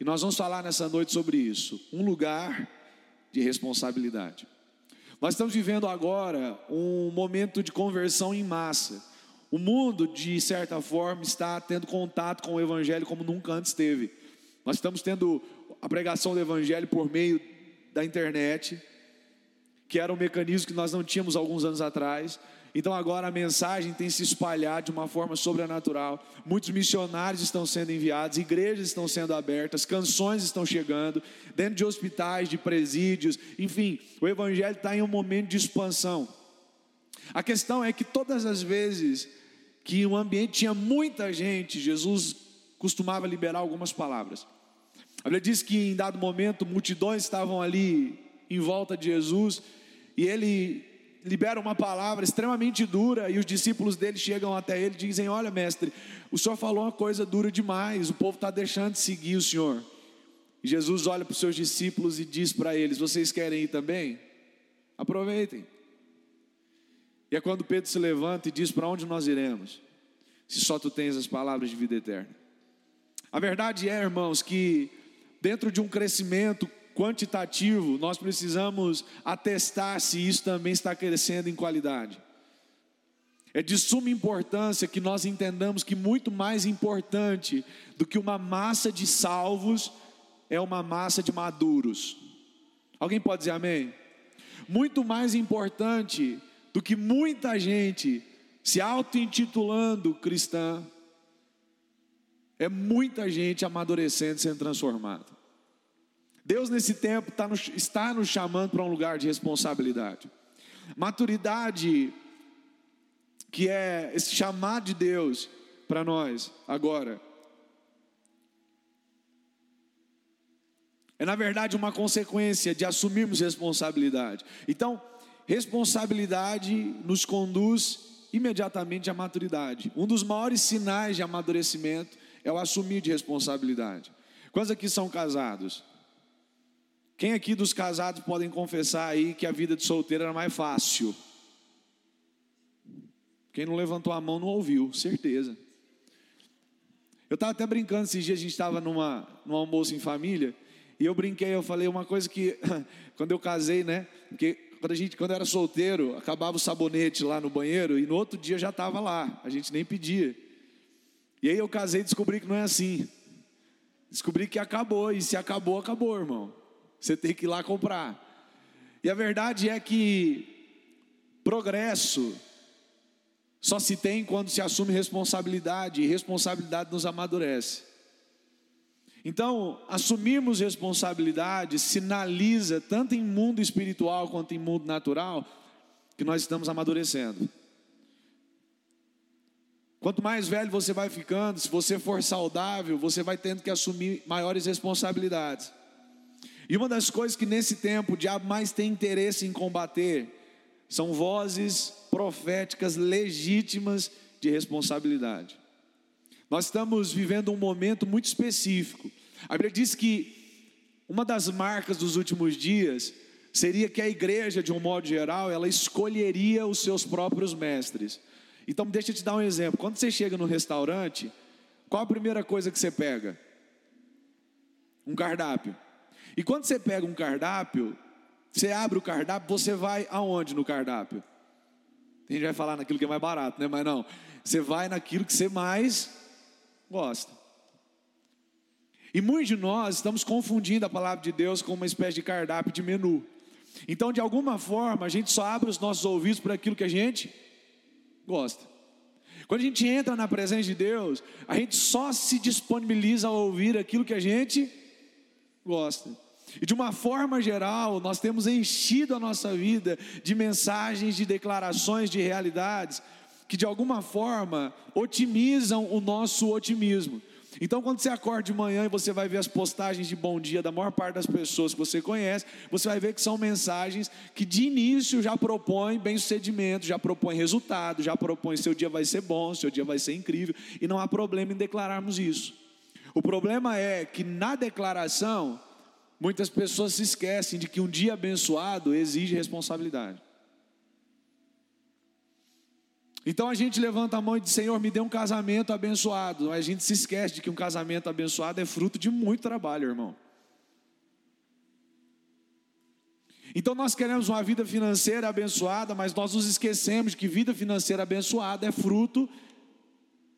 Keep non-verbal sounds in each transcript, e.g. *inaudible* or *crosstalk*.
E nós vamos falar nessa noite sobre isso. Um lugar de responsabilidade. Nós estamos vivendo agora um momento de conversão em massa. O mundo, de certa forma, está tendo contato com o Evangelho como nunca antes teve. Nós estamos tendo a pregação do Evangelho por meio da internet, que era um mecanismo que nós não tínhamos alguns anos atrás. Então agora a mensagem tem se espalhado de uma forma sobrenatural. Muitos missionários estão sendo enviados, igrejas estão sendo abertas, canções estão chegando, dentro de hospitais, de presídios, enfim, o evangelho está em um momento de expansão. A questão é que todas as vezes que um ambiente tinha muita gente, Jesus costumava liberar algumas palavras. A Bíblia diz que em dado momento multidões estavam ali em volta de Jesus e ele libera uma palavra extremamente dura e os discípulos dele chegam até ele e dizem: Olha, mestre, o senhor falou uma coisa dura demais, o povo está deixando de seguir o senhor. E Jesus olha para os seus discípulos e diz para eles: Vocês querem ir também? Aproveitem. E é quando Pedro se levanta e diz: Para onde nós iremos? Se só tu tens as palavras de vida eterna. A verdade é, irmãos, que dentro de um crescimento quantitativo, nós precisamos atestar se isso também está crescendo em qualidade. É de suma importância que nós entendamos que muito mais importante do que uma massa de salvos é uma massa de maduros. Alguém pode dizer amém? Muito mais importante do que muita gente se auto-intitulando cristã, é muita gente amadurecendo, sendo transformada. Deus, nesse tempo, tá está nos chamando para um lugar de responsabilidade. Maturidade, que é esse chamado de Deus para nós agora, é na verdade uma consequência de assumirmos responsabilidade. Então, responsabilidade nos conduz imediatamente à maturidade. Um dos maiores sinais de amadurecimento é o assumir de responsabilidade. Quantos aqui são casados? Quem aqui dos casados podem confessar aí que a vida de solteiro era mais fácil? Quem não levantou a mão não ouviu, certeza. Eu estava até brincando esses dias, a gente estava numa, num almoço em família, e eu brinquei, eu falei uma coisa que, *laughs* quando eu casei, né? Porque quando, a gente, quando eu era solteiro, acabava o sabonete lá no banheiro, e no outro dia já estava lá, a gente nem pedia. E aí eu casei e descobri que não é assim. Descobri que acabou, e se acabou, acabou, irmão. Você tem que ir lá comprar. E a verdade é que progresso só se tem quando se assume responsabilidade, e responsabilidade nos amadurece. Então, assumirmos responsabilidade sinaliza, tanto em mundo espiritual quanto em mundo natural, que nós estamos amadurecendo. Quanto mais velho você vai ficando, se você for saudável, você vai tendo que assumir maiores responsabilidades. E uma das coisas que nesse tempo o diabo mais tem interesse em combater são vozes proféticas legítimas de responsabilidade. Nós estamos vivendo um momento muito específico. A Bíblia diz que uma das marcas dos últimos dias seria que a igreja, de um modo geral, ela escolheria os seus próprios mestres. Então, deixa eu te dar um exemplo. Quando você chega no restaurante, qual a primeira coisa que você pega? Um cardápio. E quando você pega um cardápio, você abre o cardápio, você vai aonde no cardápio? A gente vai falar naquilo que é mais barato, né? Mas não, você vai naquilo que você mais gosta. E muitos de nós estamos confundindo a palavra de Deus com uma espécie de cardápio de menu. Então, de alguma forma, a gente só abre os nossos ouvidos para aquilo que a gente gosta. Quando a gente entra na presença de Deus, a gente só se disponibiliza a ouvir aquilo que a gente gosta. E de uma forma geral, nós temos enchido a nossa vida de mensagens, de declarações, de realidades que de alguma forma otimizam o nosso otimismo. Então, quando você acorda de manhã e você vai ver as postagens de bom dia da maior parte das pessoas que você conhece, você vai ver que são mensagens que de início já propõem bem-sucedimento, já propõem resultado, já propõem seu dia vai ser bom, seu dia vai ser incrível, e não há problema em declararmos isso. O problema é que na declaração Muitas pessoas se esquecem de que um dia abençoado exige responsabilidade. Então a gente levanta a mão e diz: Senhor, me dê um casamento abençoado. A gente se esquece de que um casamento abençoado é fruto de muito trabalho, irmão. Então nós queremos uma vida financeira abençoada, mas nós nos esquecemos de que vida financeira abençoada é fruto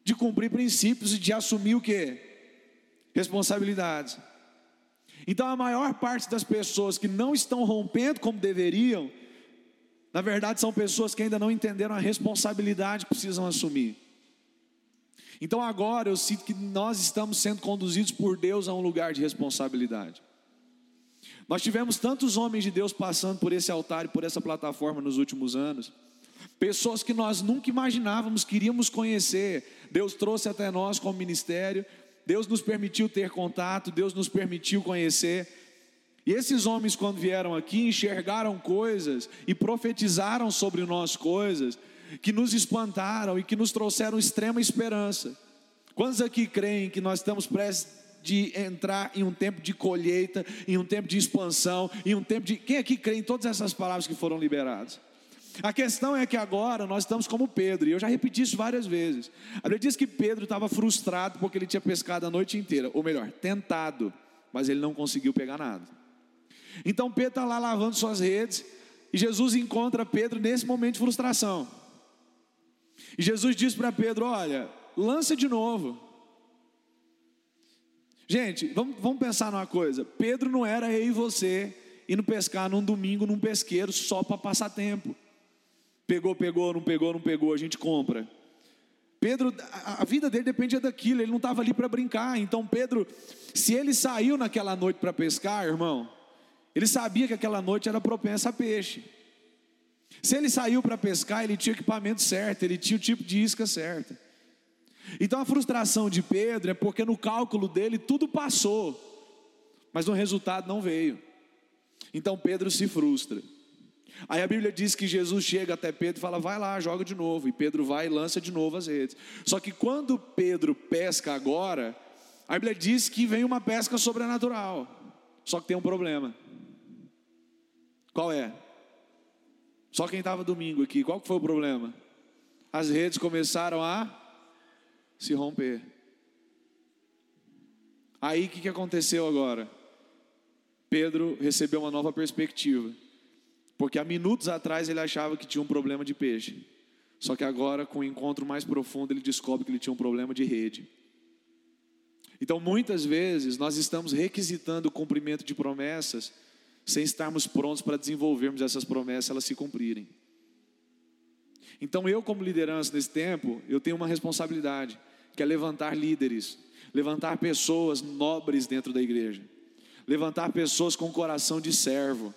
de cumprir princípios e de assumir o que? Responsabilidades. Então a maior parte das pessoas que não estão rompendo como deveriam, na verdade são pessoas que ainda não entenderam a responsabilidade que precisam assumir. Então agora eu sinto que nós estamos sendo conduzidos por Deus a um lugar de responsabilidade. Nós tivemos tantos homens de Deus passando por esse altar e por essa plataforma nos últimos anos, pessoas que nós nunca imaginávamos que iríamos conhecer, Deus trouxe até nós como ministério, Deus nos permitiu ter contato, Deus nos permitiu conhecer. E esses homens, quando vieram aqui, enxergaram coisas e profetizaram sobre nós coisas que nos espantaram e que nos trouxeram extrema esperança. Quantos aqui creem que nós estamos prestes de entrar em um tempo de colheita, em um tempo de expansão, em um tempo de. Quem aqui crê em todas essas palavras que foram liberadas? A questão é que agora nós estamos como Pedro, e eu já repeti isso várias vezes. A Bíblia diz que Pedro estava frustrado porque ele tinha pescado a noite inteira, ou melhor, tentado, mas ele não conseguiu pegar nada. Então Pedro está lá lavando suas redes, e Jesus encontra Pedro nesse momento de frustração. E Jesus diz para Pedro: Olha, lança de novo. Gente, vamos, vamos pensar numa coisa: Pedro não era eu e você indo pescar num domingo num pesqueiro só para passar tempo. Pegou, pegou, não pegou, não pegou, a gente compra. Pedro, a, vida dele dependia daquilo, ele não estava ali para brincar. Então, Pedro, se ele saiu naquela noite para pescar, irmão, ele sabia que aquela noite era propensa a peixe. Se ele saiu para pescar, ele tinha o equipamento certo, ele tinha o tipo de isca certa. Então a frustração de Pedro é porque no cálculo dele tudo passou, mas no resultado não veio. Então Pedro se frustra. Aí a Bíblia diz que Jesus chega até Pedro e fala: vai lá, joga de novo. E Pedro vai e lança de novo as redes. Só que quando Pedro pesca agora, a Bíblia diz que vem uma pesca sobrenatural. Só que tem um problema. Qual é? Só quem estava domingo aqui, qual que foi o problema? As redes começaram a se romper. Aí o que, que aconteceu agora? Pedro recebeu uma nova perspectiva. Porque há minutos atrás ele achava que tinha um problema de peixe. Só que agora, com o um encontro mais profundo, ele descobre que ele tinha um problema de rede. Então, muitas vezes, nós estamos requisitando o cumprimento de promessas sem estarmos prontos para desenvolvermos essas promessas, elas se cumprirem. Então, eu, como liderança nesse tempo, eu tenho uma responsabilidade, que é levantar líderes, levantar pessoas nobres dentro da igreja, levantar pessoas com coração de servo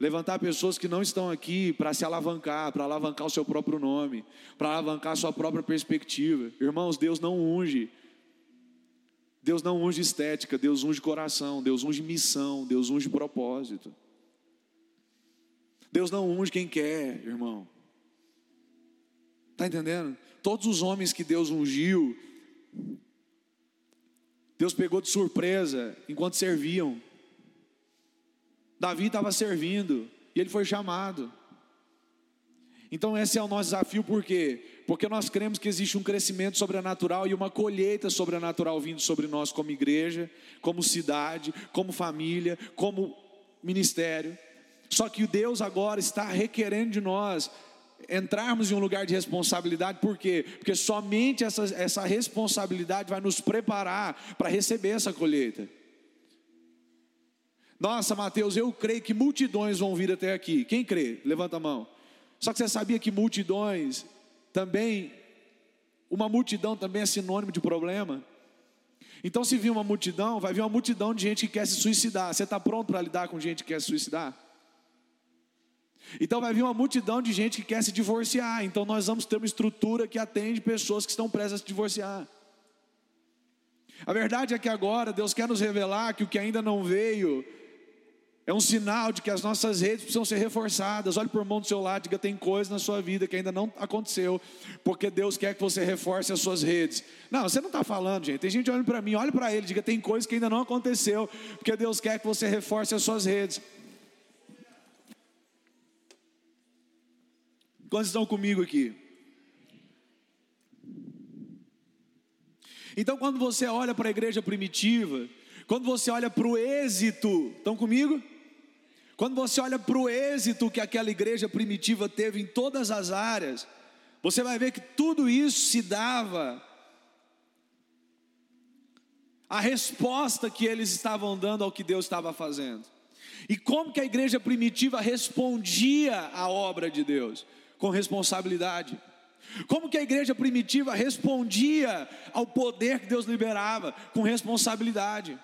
Levantar pessoas que não estão aqui para se alavancar, para alavancar o seu próprio nome, para alavancar a sua própria perspectiva. Irmãos, Deus não unge. Deus não unge estética, Deus unge coração, Deus unge missão, Deus unge propósito. Deus não unge quem quer, irmão. Está entendendo? Todos os homens que Deus ungiu, Deus pegou de surpresa enquanto serviam. Davi estava servindo e ele foi chamado. Então, esse é o nosso desafio, por quê? Porque nós cremos que existe um crescimento sobrenatural e uma colheita sobrenatural vindo sobre nós, como igreja, como cidade, como família, como ministério. Só que Deus agora está requerendo de nós entrarmos em um lugar de responsabilidade, por quê? Porque somente essa, essa responsabilidade vai nos preparar para receber essa colheita. Nossa, Mateus, eu creio que multidões vão vir até aqui. Quem crê? Levanta a mão. Só que você sabia que multidões também, uma multidão também é sinônimo de problema? Então, se vir uma multidão, vai vir uma multidão de gente que quer se suicidar. Você está pronto para lidar com gente que quer se suicidar? Então, vai vir uma multidão de gente que quer se divorciar. Então, nós vamos ter uma estrutura que atende pessoas que estão presas a se divorciar. A verdade é que agora Deus quer nos revelar que o que ainda não veio é um sinal de que as nossas redes precisam ser reforçadas. Olhe para o irmão do seu lado, diga: tem coisa na sua vida que ainda não aconteceu, porque Deus quer que você reforce as suas redes. Não, você não está falando, gente. Tem gente olhando para mim, olhe para ele, diga: tem coisa que ainda não aconteceu, porque Deus quer que você reforce as suas redes. Quantos estão comigo aqui? Então, quando você olha para a igreja primitiva, quando você olha para o êxito, estão comigo? Quando você olha para o êxito que aquela igreja primitiva teve em todas as áreas, você vai ver que tudo isso se dava a resposta que eles estavam dando ao que Deus estava fazendo. E como que a igreja primitiva respondia à obra de Deus? Com responsabilidade. Como que a igreja primitiva respondia ao poder que Deus liberava? Com responsabilidade.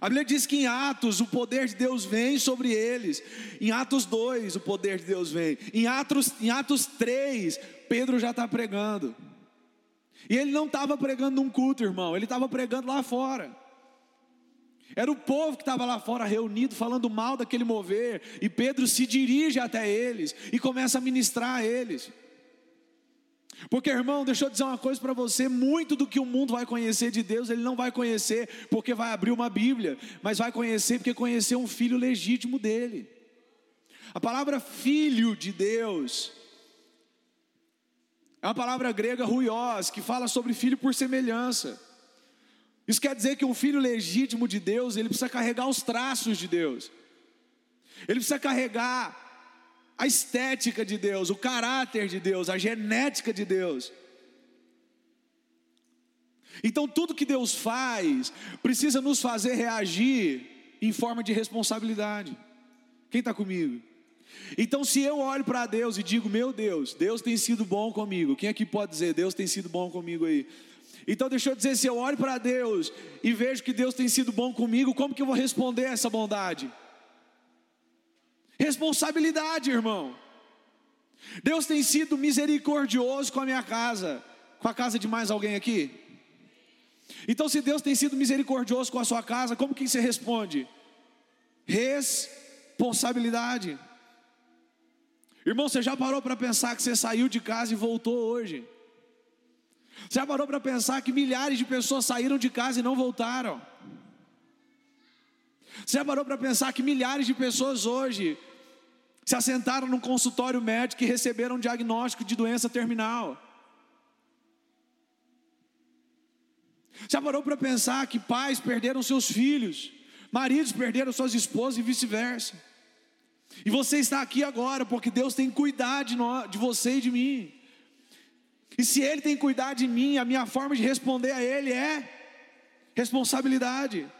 A Bíblia diz que em Atos o poder de Deus vem sobre eles. Em Atos 2 o poder de Deus vem. Em Atos, em Atos 3, Pedro já está pregando. E ele não estava pregando num culto, irmão, ele estava pregando lá fora. Era o povo que estava lá fora reunido, falando mal daquele mover, e Pedro se dirige até eles e começa a ministrar a eles. Porque, irmão, deixa eu dizer uma coisa para você: muito do que o mundo vai conhecer de Deus, ele não vai conhecer porque vai abrir uma Bíblia, mas vai conhecer porque conheceu um filho legítimo dele. A palavra filho de Deus é uma palavra grega ruios, que fala sobre filho por semelhança. Isso quer dizer que um filho legítimo de Deus, ele precisa carregar os traços de Deus. Ele precisa carregar a estética de Deus, o caráter de Deus, a genética de Deus. Então, tudo que Deus faz precisa nos fazer reagir em forma de responsabilidade. Quem está comigo? Então, se eu olho para Deus e digo, meu Deus, Deus tem sido bom comigo, quem aqui pode dizer, Deus tem sido bom comigo aí? Então, deixa eu dizer, se eu olho para Deus e vejo que Deus tem sido bom comigo, como que eu vou responder a essa bondade? Responsabilidade, irmão. Deus tem sido misericordioso com a minha casa, com a casa de mais alguém aqui? Então, se Deus tem sido misericordioso com a sua casa, como que você responde? Responsabilidade. Irmão, você já parou para pensar que você saiu de casa e voltou hoje? Você já parou para pensar que milhares de pessoas saíram de casa e não voltaram? Você já parou para pensar que milhares de pessoas hoje se assentaram num consultório médico e receberam um diagnóstico de doença terminal? Já parou para pensar que pais perderam seus filhos, maridos perderam suas esposas e vice-versa? E você está aqui agora porque Deus tem cuidado de, de você e de mim. E se Ele tem cuidado de mim, a minha forma de responder a Ele é responsabilidade.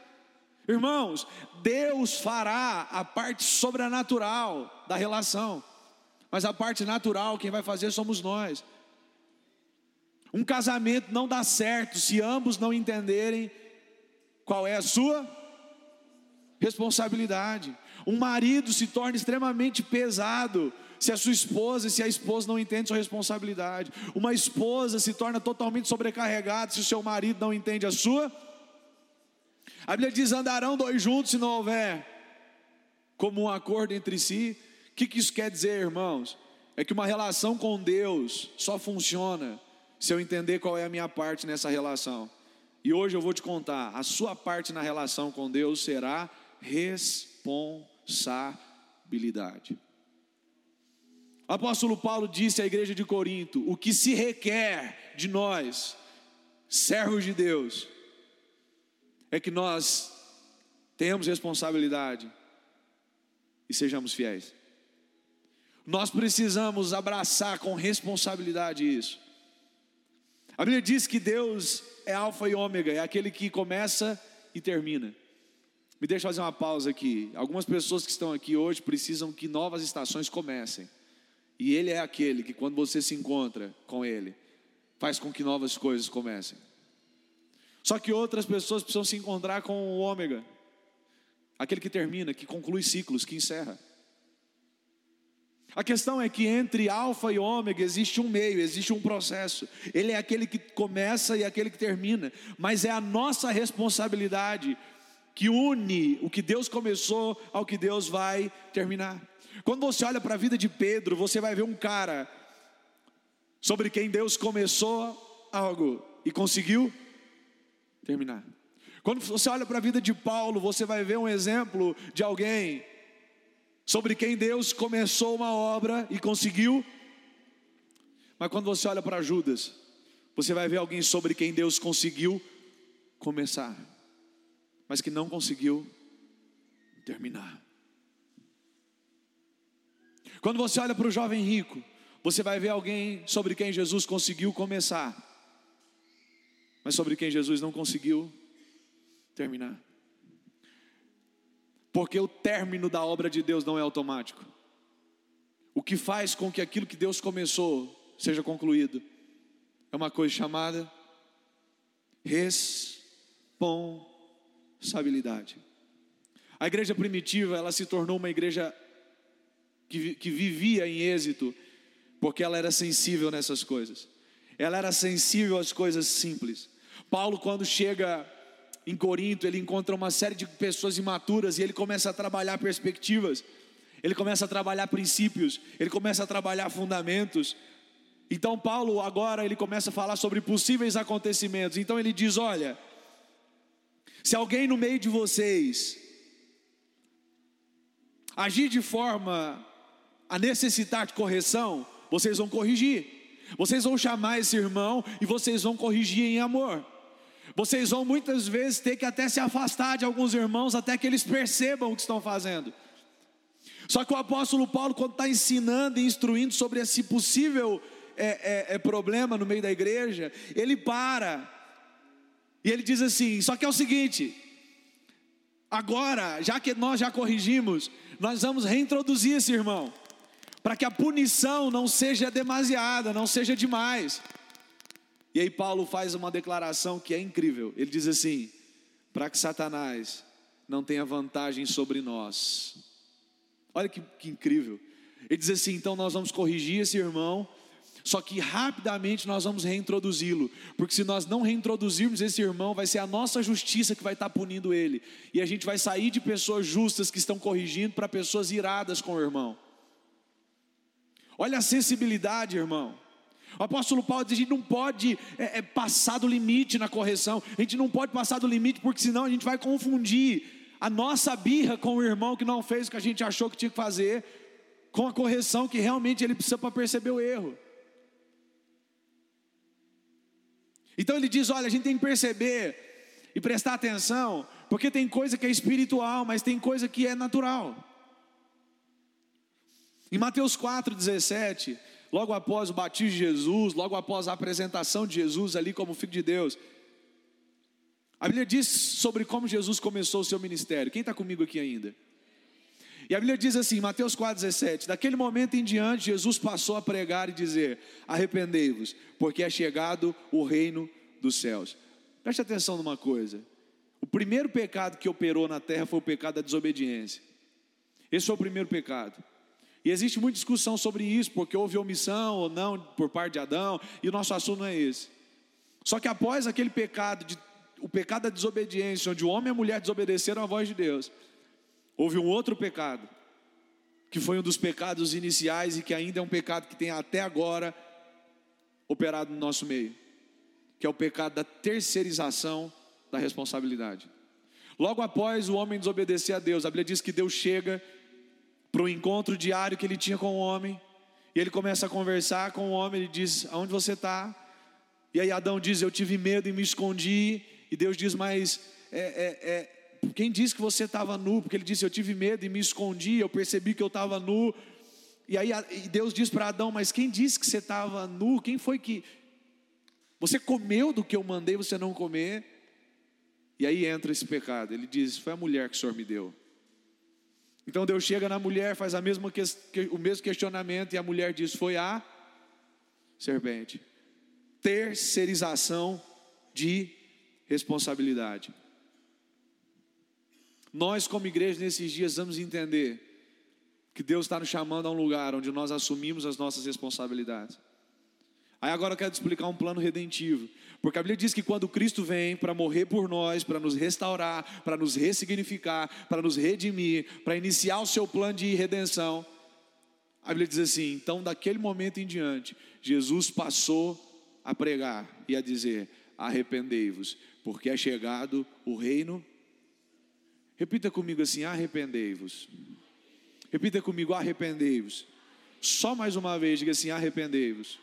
Irmãos, Deus fará a parte sobrenatural da relação, mas a parte natural quem vai fazer somos nós. Um casamento não dá certo se ambos não entenderem qual é a sua responsabilidade. Um marido se torna extremamente pesado se a sua esposa, se a esposa não entende sua responsabilidade. Uma esposa se torna totalmente sobrecarregada se o seu marido não entende a sua. A Bíblia diz: andarão dois juntos se não houver como um acordo entre si. O que, que isso quer dizer, irmãos? É que uma relação com Deus só funciona se eu entender qual é a minha parte nessa relação. E hoje eu vou te contar: a sua parte na relação com Deus será responsabilidade. O apóstolo Paulo disse à igreja de Corinto: o que se requer de nós, servos de Deus, é que nós tenhamos responsabilidade e sejamos fiéis. Nós precisamos abraçar com responsabilidade isso. A Bíblia diz que Deus é Alfa e Ômega, é aquele que começa e termina. Me deixa fazer uma pausa aqui. Algumas pessoas que estão aqui hoje precisam que novas estações comecem. E Ele é aquele que, quando você se encontra com Ele, faz com que novas coisas comecem. Só que outras pessoas precisam se encontrar com o ômega, aquele que termina, que conclui ciclos, que encerra. A questão é que entre alfa e ômega existe um meio, existe um processo. Ele é aquele que começa e aquele que termina, mas é a nossa responsabilidade que une o que Deus começou ao que Deus vai terminar. Quando você olha para a vida de Pedro, você vai ver um cara sobre quem Deus começou algo e conseguiu terminar. Quando você olha para a vida de Paulo, você vai ver um exemplo de alguém sobre quem Deus começou uma obra e conseguiu. Mas quando você olha para Judas, Você vai ver alguém sobre quem Deus conseguiu começar, mas que não conseguiu terminar. Quando você olha para o jovem rico, você vai ver alguém sobre quem Jesus conseguiu começar, mas sobre quem Jesus não conseguiu terminar. Porque o término da obra de Deus não é automático. O que faz com que aquilo que Deus começou seja concluído é uma coisa chamada responsabilidade. A igreja primitiva, ela se tornou uma igreja que, que vivia em êxito, porque ela era sensível nessas coisas. Ela era sensível às coisas simples. Paulo, quando chega em Corinto, ele encontra uma série de pessoas imaturas e ele começa a trabalhar perspectivas, ele começa a trabalhar princípios, ele começa a trabalhar fundamentos. Então, Paulo agora ele começa a falar sobre possíveis acontecimentos. Então, ele diz: Olha, se alguém no meio de vocês agir de forma a necessitar de correção, vocês vão corrigir. Vocês vão chamar esse irmão e vocês vão corrigir em amor. Vocês vão muitas vezes ter que até se afastar de alguns irmãos até que eles percebam o que estão fazendo. Só que o apóstolo Paulo, quando está ensinando e instruindo sobre esse possível é, é, é problema no meio da igreja, ele para e ele diz assim: só que é o seguinte, agora, já que nós já corrigimos, nós vamos reintroduzir esse irmão para que a punição não seja demasiada, não seja demais. E aí Paulo faz uma declaração que é incrível. Ele diz assim: para que Satanás não tenha vantagem sobre nós. Olha que, que incrível. Ele diz assim: então nós vamos corrigir esse irmão, só que rapidamente nós vamos reintroduzi-lo, porque se nós não reintroduzirmos esse irmão, vai ser a nossa justiça que vai estar punindo ele, e a gente vai sair de pessoas justas que estão corrigindo para pessoas iradas com o irmão. Olha a sensibilidade, irmão. O apóstolo Paulo diz: a gente não pode é, é, passar do limite na correção, a gente não pode passar do limite, porque senão a gente vai confundir a nossa birra com o irmão que não fez o que a gente achou que tinha que fazer, com a correção que realmente ele precisa para perceber o erro. Então ele diz: olha, a gente tem que perceber e prestar atenção, porque tem coisa que é espiritual, mas tem coisa que é natural. Em Mateus 4,17, logo após o batismo de Jesus, logo após a apresentação de Jesus ali como Filho de Deus, a Bíblia diz sobre como Jesus começou o seu ministério. Quem está comigo aqui ainda? E a Bíblia diz assim, Mateus 4,17: Daquele momento em diante, Jesus passou a pregar e dizer: Arrependei-vos, porque é chegado o reino dos céus. Preste atenção numa coisa: o primeiro pecado que operou na terra foi o pecado da desobediência. Esse foi o primeiro pecado. E existe muita discussão sobre isso, porque houve omissão ou não por parte de Adão, e o nosso assunto não é esse. Só que após aquele pecado, de, o pecado da desobediência, onde o homem e a mulher desobedeceram à voz de Deus, houve um outro pecado, que foi um dos pecados iniciais e que ainda é um pecado que tem até agora operado no nosso meio, que é o pecado da terceirização da responsabilidade. Logo após o homem desobedecer a Deus, a Bíblia diz que Deus chega para o encontro diário que ele tinha com o homem. E ele começa a conversar com o homem, ele diz: Aonde você está? E aí Adão diz: Eu tive medo e me escondi. E Deus diz: Mas é, é, é, quem disse que você estava nu? Porque ele disse: Eu tive medo e me escondi. Eu percebi que eu estava nu. E aí e Deus diz para Adão: Mas quem disse que você estava nu? Quem foi que. Você comeu do que eu mandei você não comer? E aí entra esse pecado. Ele diz: Foi a mulher que o Senhor me deu. Então Deus chega na mulher, faz a mesma que, o mesmo questionamento, e a mulher diz: Foi a serpente. Terceirização de responsabilidade. Nós, como igreja, nesses dias, vamos entender que Deus está nos chamando a um lugar onde nós assumimos as nossas responsabilidades. Aí agora eu quero te explicar um plano redentivo. Porque a Bíblia diz que quando Cristo vem para morrer por nós, para nos restaurar, para nos ressignificar, para nos redimir, para iniciar o seu plano de redenção, a Bíblia diz assim: então daquele momento em diante, Jesus passou a pregar e a dizer: arrependei-vos, porque é chegado o reino. Repita comigo assim: arrependei-vos. Repita comigo: arrependei-vos. Só mais uma vez, diga assim: arrependei-vos.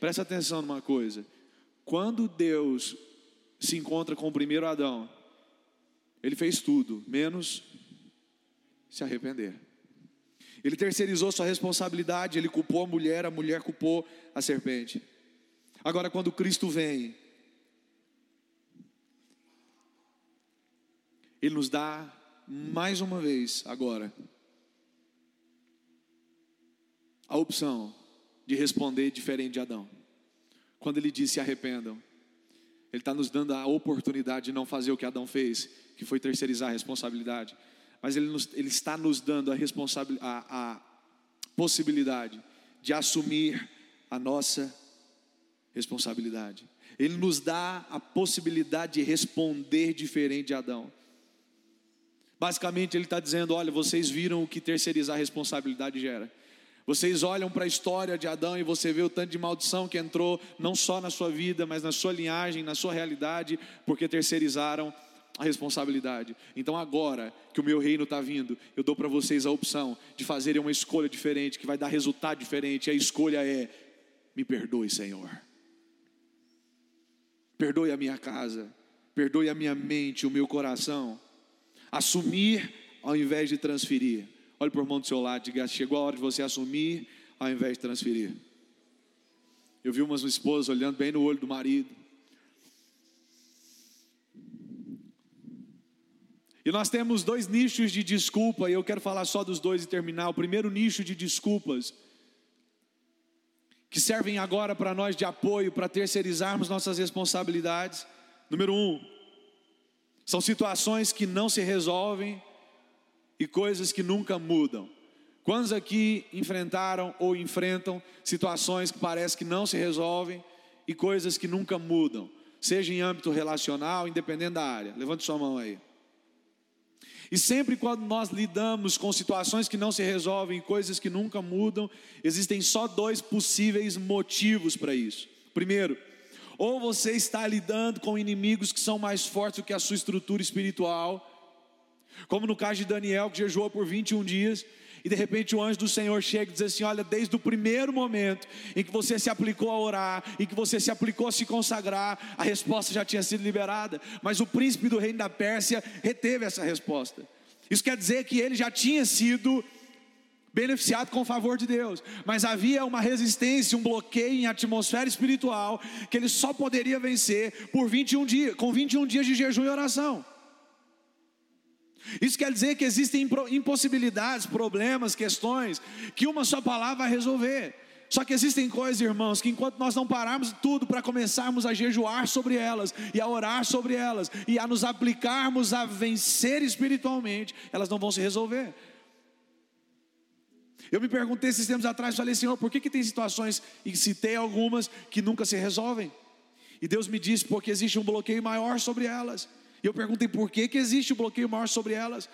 Presta atenção numa coisa. Quando Deus se encontra com o primeiro Adão, ele fez tudo, menos se arrepender. Ele terceirizou sua responsabilidade, ele culpou a mulher, a mulher culpou a serpente. Agora, quando Cristo vem, Ele nos dá mais uma vez, agora, a opção de responder diferente de Adão. Quando ele disse: se arrependam, ele está nos dando a oportunidade de não fazer o que Adão fez, que foi terceirizar a responsabilidade, mas ele, nos, ele está nos dando a, a, a possibilidade de assumir a nossa responsabilidade. Ele nos dá a possibilidade de responder diferente de Adão. Basicamente, ele está dizendo: olha, vocês viram o que terceirizar a responsabilidade gera. Vocês olham para a história de Adão e você vê o tanto de maldição que entrou, não só na sua vida, mas na sua linhagem, na sua realidade, porque terceirizaram a responsabilidade. Então, agora que o meu reino está vindo, eu dou para vocês a opção de fazerem uma escolha diferente, que vai dar resultado diferente. A escolha é: me perdoe, Senhor. Perdoe a minha casa, perdoe a minha mente, o meu coração. Assumir ao invés de transferir. Olhe para o irmão do seu lado, diga: chegou a hora de você assumir ao invés de transferir. Eu vi umas esposas olhando bem no olho do marido. E nós temos dois nichos de desculpa, e eu quero falar só dos dois e terminar. O primeiro nicho de desculpas, que servem agora para nós de apoio, para terceirizarmos nossas responsabilidades. Número um, são situações que não se resolvem e coisas que nunca mudam. Quantos aqui enfrentaram ou enfrentam situações que parece que não se resolvem e coisas que nunca mudam, seja em âmbito relacional, independente da área? Levante sua mão aí. E sempre quando nós lidamos com situações que não se resolvem, coisas que nunca mudam, existem só dois possíveis motivos para isso. Primeiro, ou você está lidando com inimigos que são mais fortes do que a sua estrutura espiritual, como no caso de Daniel, que jejuou por 21 dias, e de repente o anjo do Senhor chega e diz assim: Olha, desde o primeiro momento em que você se aplicou a orar, em que você se aplicou a se consagrar, a resposta já tinha sido liberada, mas o príncipe do reino da Pérsia reteve essa resposta. Isso quer dizer que ele já tinha sido beneficiado com o favor de Deus, mas havia uma resistência, um bloqueio em atmosfera espiritual que ele só poderia vencer por 21 dias, com 21 dias de jejum e oração. Isso quer dizer que existem impossibilidades, problemas, questões que uma só palavra vai resolver. Só que existem coisas, irmãos, que enquanto nós não pararmos tudo para começarmos a jejuar sobre elas, e a orar sobre elas, e a nos aplicarmos a vencer espiritualmente, elas não vão se resolver. Eu me perguntei esses tempos atrás, falei, Senhor, por que, que tem situações, e citei algumas, que nunca se resolvem? E Deus me disse, porque existe um bloqueio maior sobre elas. E eu perguntei por que, que existe um bloqueio maior sobre elas.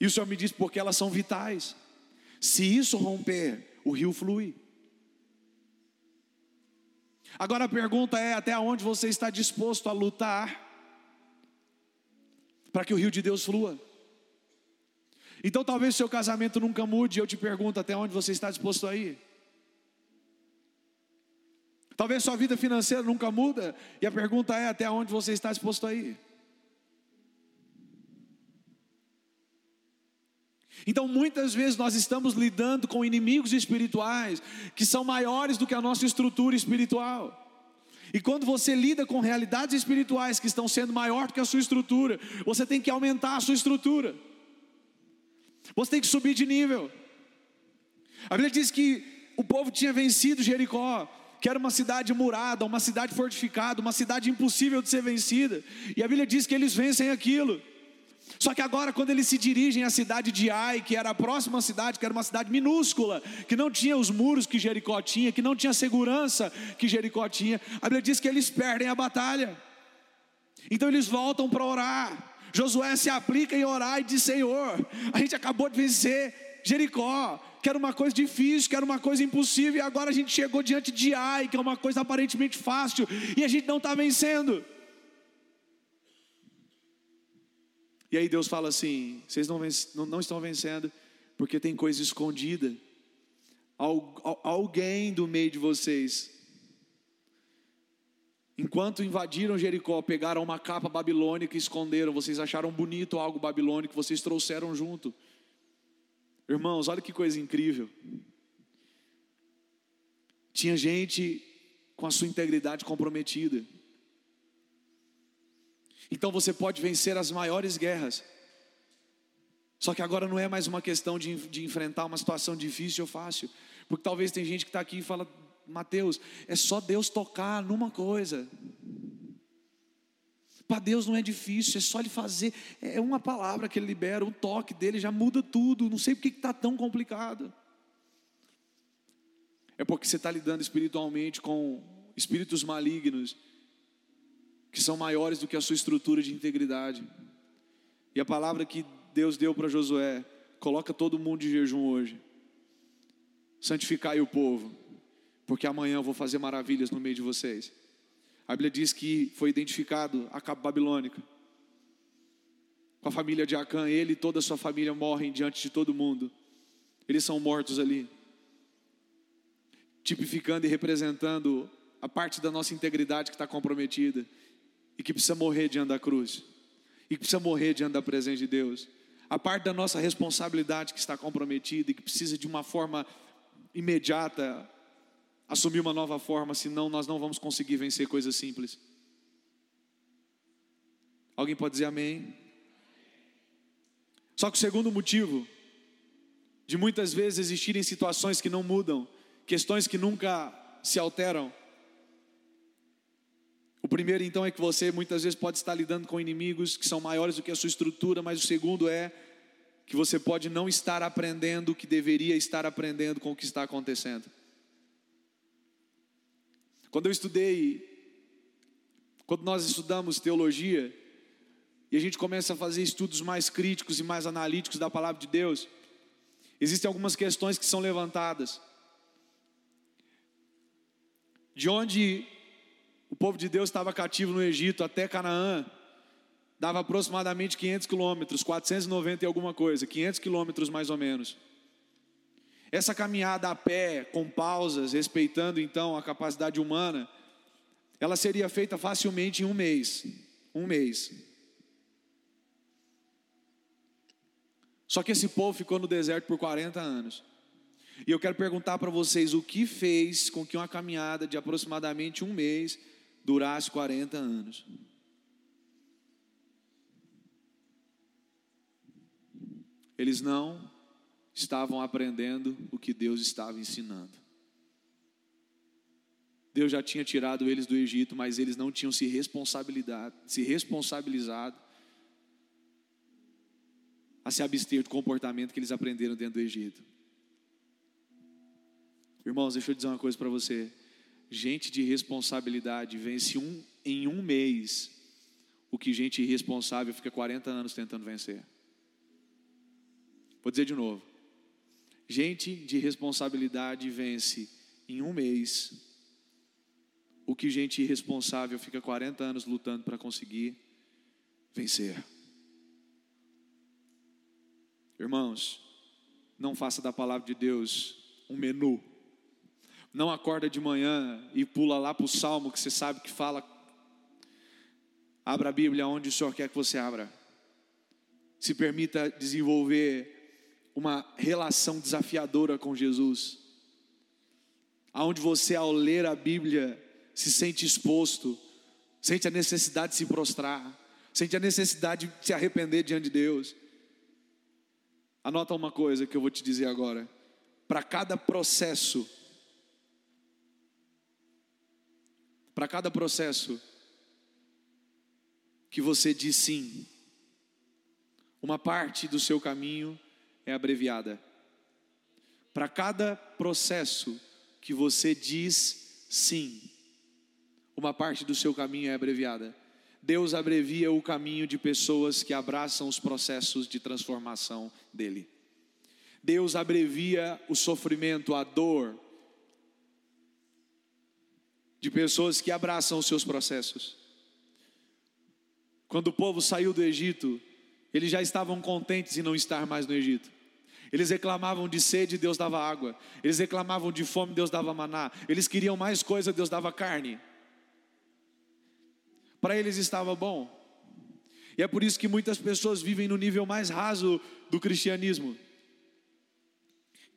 E o Senhor me disse porque elas são vitais. Se isso romper, o rio flui. Agora a pergunta é: até onde você está disposto a lutar para que o rio de Deus flua? Então talvez seu casamento nunca mude, eu te pergunto até onde você está disposto a ir. Talvez sua vida financeira nunca muda, e a pergunta é até onde você está disposto a ir. Então, muitas vezes nós estamos lidando com inimigos espirituais que são maiores do que a nossa estrutura espiritual. E quando você lida com realidades espirituais que estão sendo maior do que a sua estrutura, você tem que aumentar a sua estrutura. Você tem que subir de nível. A Bíblia diz que o povo tinha vencido Jericó, que era uma cidade murada, uma cidade fortificada, uma cidade impossível de ser vencida. E a Bíblia diz que eles vencem aquilo. Só que agora, quando eles se dirigem à cidade de Ai, que era a próxima cidade, que era uma cidade minúscula, que não tinha os muros que Jericó tinha, que não tinha segurança que Jericó tinha, a Bíblia diz que eles perdem a batalha. Então eles voltam para orar. Josué se aplica em orar e diz: Senhor, a gente acabou de vencer Jericó, que era uma coisa difícil, que era uma coisa impossível, e agora a gente chegou diante de Ai, que é uma coisa aparentemente fácil, e a gente não está vencendo. E aí Deus fala assim: vocês não, não, não estão vencendo porque tem coisa escondida. Alguém do meio de vocês Enquanto invadiram Jericó, pegaram uma capa babilônica e esconderam. Vocês acharam bonito algo babilônico, vocês trouxeram junto. Irmãos, olha que coisa incrível. Tinha gente com a sua integridade comprometida. Então você pode vencer as maiores guerras. Só que agora não é mais uma questão de, de enfrentar uma situação difícil ou fácil. Porque talvez tem gente que está aqui e fala, Mateus, é só Deus tocar numa coisa. Para Deus não é difícil, é só Ele fazer. É uma palavra que Ele libera, um toque dele já muda tudo. Não sei porque está tão complicado. É porque você está lidando espiritualmente com espíritos malignos que são maiores do que a sua estrutura de integridade. E a palavra que Deus deu para Josué: coloca todo mundo de jejum hoje, santificai o povo porque amanhã eu vou fazer maravilhas no meio de vocês. A Bíblia diz que foi identificado a capa babilônica. Com a família de Acã, ele e toda a sua família morrem diante de todo mundo. Eles são mortos ali. Tipificando e representando a parte da nossa integridade que está comprometida e que precisa morrer diante da cruz, e que precisa morrer diante da presença de Deus. A parte da nossa responsabilidade que está comprometida e que precisa de uma forma imediata assumir uma nova forma, senão nós não vamos conseguir vencer coisas simples. Alguém pode dizer amém? Só que o segundo motivo de muitas vezes existirem situações que não mudam, questões que nunca se alteram. O primeiro então é que você muitas vezes pode estar lidando com inimigos que são maiores do que a sua estrutura, mas o segundo é que você pode não estar aprendendo o que deveria estar aprendendo com o que está acontecendo. Quando eu estudei, quando nós estudamos teologia, e a gente começa a fazer estudos mais críticos e mais analíticos da palavra de Deus, existem algumas questões que são levantadas. De onde o povo de Deus estava cativo no Egito até Canaã, dava aproximadamente 500 quilômetros, 490 e alguma coisa, 500 quilômetros mais ou menos. Essa caminhada a pé, com pausas, respeitando então a capacidade humana, ela seria feita facilmente em um mês. Um mês. Só que esse povo ficou no deserto por 40 anos. E eu quero perguntar para vocês o que fez com que uma caminhada de aproximadamente um mês durasse 40 anos. Eles não estavam aprendendo o que Deus estava ensinando. Deus já tinha tirado eles do Egito, mas eles não tinham se responsabilidade, se responsabilizado a se abster do comportamento que eles aprenderam dentro do Egito. Irmãos, deixa eu dizer uma coisa para você. Gente de responsabilidade vence um, em um mês o que gente irresponsável fica 40 anos tentando vencer. Vou dizer de novo. Gente de responsabilidade vence em um mês o que gente irresponsável fica 40 anos lutando para conseguir vencer. Irmãos, não faça da palavra de Deus um menu. Não acorda de manhã e pula lá para o salmo que você sabe que fala. Abra a Bíblia onde o Senhor quer que você abra. Se permita desenvolver uma relação desafiadora com Jesus, aonde você ao ler a Bíblia se sente exposto, sente a necessidade de se prostrar, sente a necessidade de se arrepender diante de Deus. Anota uma coisa que eu vou te dizer agora. Para cada processo, para cada processo que você diz sim, uma parte do seu caminho é abreviada. Para cada processo que você diz sim, uma parte do seu caminho é abreviada. Deus abrevia o caminho de pessoas que abraçam os processos de transformação dele. Deus abrevia o sofrimento, a dor de pessoas que abraçam os seus processos. Quando o povo saiu do Egito, eles já estavam contentes em não estar mais no Egito. Eles reclamavam de sede, Deus dava água. Eles reclamavam de fome, Deus dava maná. Eles queriam mais coisa, Deus dava carne. Para eles estava bom. E é por isso que muitas pessoas vivem no nível mais raso do cristianismo,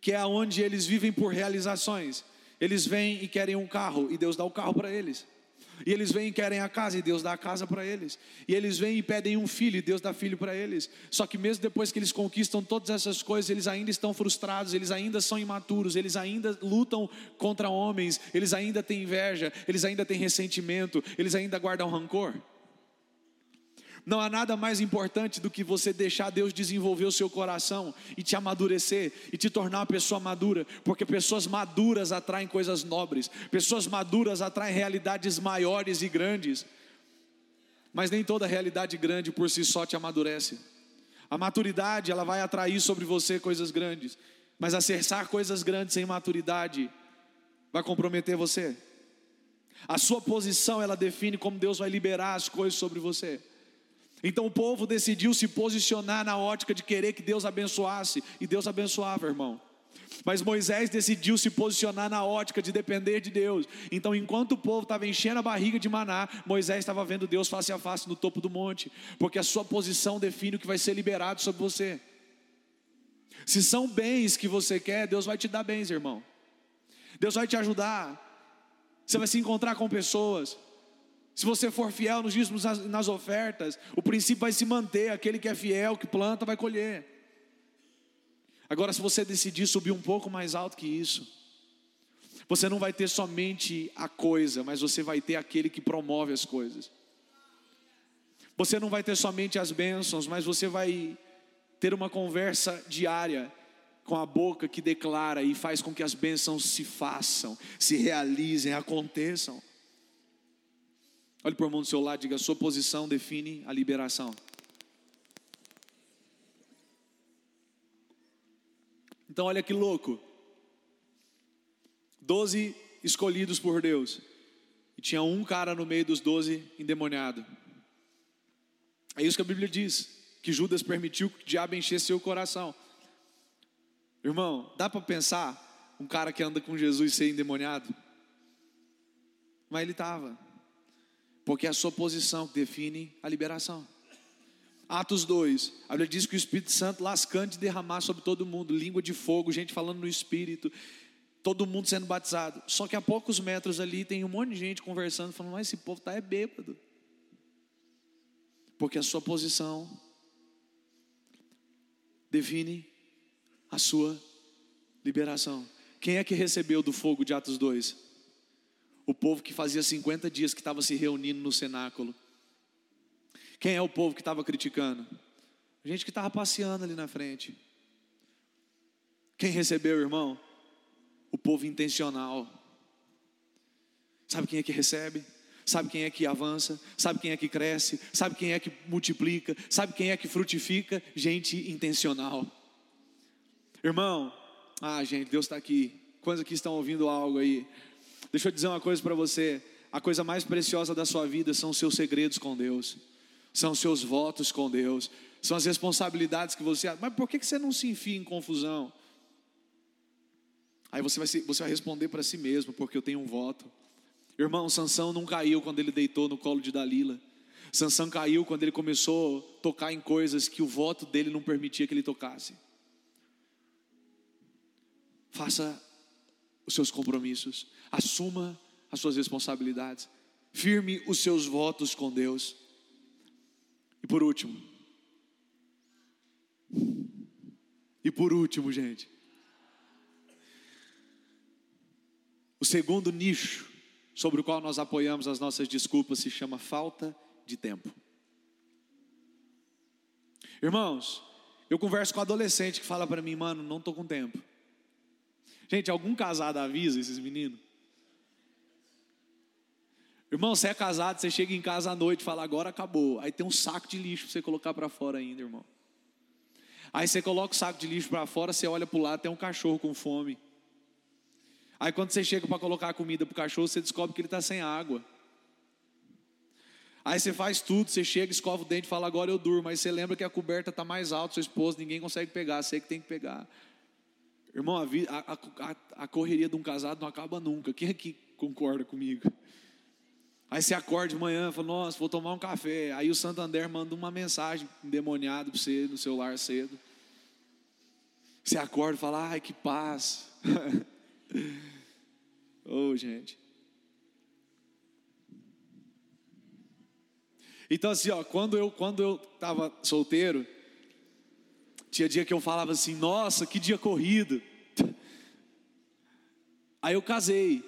que é onde eles vivem por realizações. Eles vêm e querem um carro, e Deus dá o carro para eles. E eles vêm e querem a casa, e Deus dá a casa para eles. E eles vêm e pedem um filho, e Deus dá filho para eles. Só que mesmo depois que eles conquistam todas essas coisas, eles ainda estão frustrados, eles ainda são imaturos, eles ainda lutam contra homens, eles ainda têm inveja, eles ainda têm ressentimento, eles ainda guardam rancor. Não há nada mais importante do que você deixar Deus desenvolver o seu coração e te amadurecer e te tornar uma pessoa madura, porque pessoas maduras atraem coisas nobres, pessoas maduras atraem realidades maiores e grandes. Mas nem toda realidade grande por si só te amadurece. A maturidade, ela vai atrair sobre você coisas grandes, mas acessar coisas grandes sem maturidade vai comprometer você. A sua posição, ela define como Deus vai liberar as coisas sobre você. Então o povo decidiu se posicionar na ótica de querer que Deus abençoasse, e Deus abençoava, irmão. Mas Moisés decidiu se posicionar na ótica de depender de Deus. Então, enquanto o povo estava enchendo a barriga de maná, Moisés estava vendo Deus face a face no topo do monte, porque a sua posição define o que vai ser liberado sobre você. Se são bens que você quer, Deus vai te dar bens, irmão. Deus vai te ajudar. Você vai se encontrar com pessoas. Se você for fiel nos dízimos nas ofertas, o princípio vai se manter, aquele que é fiel, que planta, vai colher. Agora, se você decidir subir um pouco mais alto que isso, você não vai ter somente a coisa, mas você vai ter aquele que promove as coisas. Você não vai ter somente as bênçãos, mas você vai ter uma conversa diária com a boca que declara e faz com que as bênçãos se façam, se realizem, aconteçam. Olhe para o irmão do seu lado e diga: sua posição define a liberação. Então, olha que louco. Doze escolhidos por Deus. E tinha um cara no meio dos doze endemoniado. É isso que a Bíblia diz. Que Judas permitiu que o diabo enchesse seu coração. Irmão, dá para pensar um cara que anda com Jesus ser endemoniado? Mas ele estava porque é a sua posição que define a liberação. Atos 2, a Bíblia diz que o Espírito Santo lascante derramar sobre todo mundo, língua de fogo, gente falando no Espírito, todo mundo sendo batizado. Só que a poucos metros ali tem um monte de gente conversando, falando, mas esse povo está é bêbado. Porque a sua posição define a sua liberação. Quem é que recebeu do fogo de Atos 2? O povo que fazia 50 dias que estava se reunindo no cenáculo. Quem é o povo que estava criticando? Gente que estava passeando ali na frente. Quem recebeu, irmão? O povo intencional. Sabe quem é que recebe? Sabe quem é que avança? Sabe quem é que cresce? Sabe quem é que multiplica? Sabe quem é que frutifica? Gente intencional. Irmão, ah, gente, Deus está aqui. Quantos aqui estão ouvindo algo aí? Deixa eu dizer uma coisa para você: a coisa mais preciosa da sua vida são os seus segredos com Deus, são os seus votos com Deus, são as responsabilidades que você. Mas por que você não se enfia em confusão? Aí você vai, você vai responder para si mesmo, porque eu tenho um voto. Irmão, Sansão não caiu quando ele deitou no colo de Dalila. Sansão caiu quando ele começou a tocar em coisas que o voto dele não permitia que ele tocasse. Faça os seus compromissos, assuma as suas responsabilidades, firme os seus votos com Deus. E por último, e por último, gente, o segundo nicho sobre o qual nós apoiamos as nossas desculpas se chama falta de tempo. Irmãos, eu converso com adolescente que fala para mim, mano, não estou com tempo. Gente, algum casado avisa esses meninos? Irmão, você é casado, você chega em casa à noite e fala, agora acabou. Aí tem um saco de lixo para você colocar para fora ainda, irmão. Aí você coloca o saco de lixo para fora, você olha para o lado, tem um cachorro com fome. Aí quando você chega para colocar a comida para cachorro, você descobre que ele está sem água. Aí você faz tudo, você chega, escova o dente fala, agora eu durmo. Aí você lembra que a coberta está mais alta, seu esposo, ninguém consegue pegar, você que tem que pegar. Irmão, a, a, a, a correria de um casado não acaba nunca. Quem aqui concorda comigo? Aí você acorda de manhã, fala, nossa, vou tomar um café. Aí o Santander manda uma mensagem endemoniada para você no celular cedo. Você acorda e fala, ai, que paz. *laughs* Oh, gente. Então assim, ó, quando eu quando eu estava solteiro, tinha dia que eu falava assim, nossa, que dia corrido. *laughs* Aí eu casei.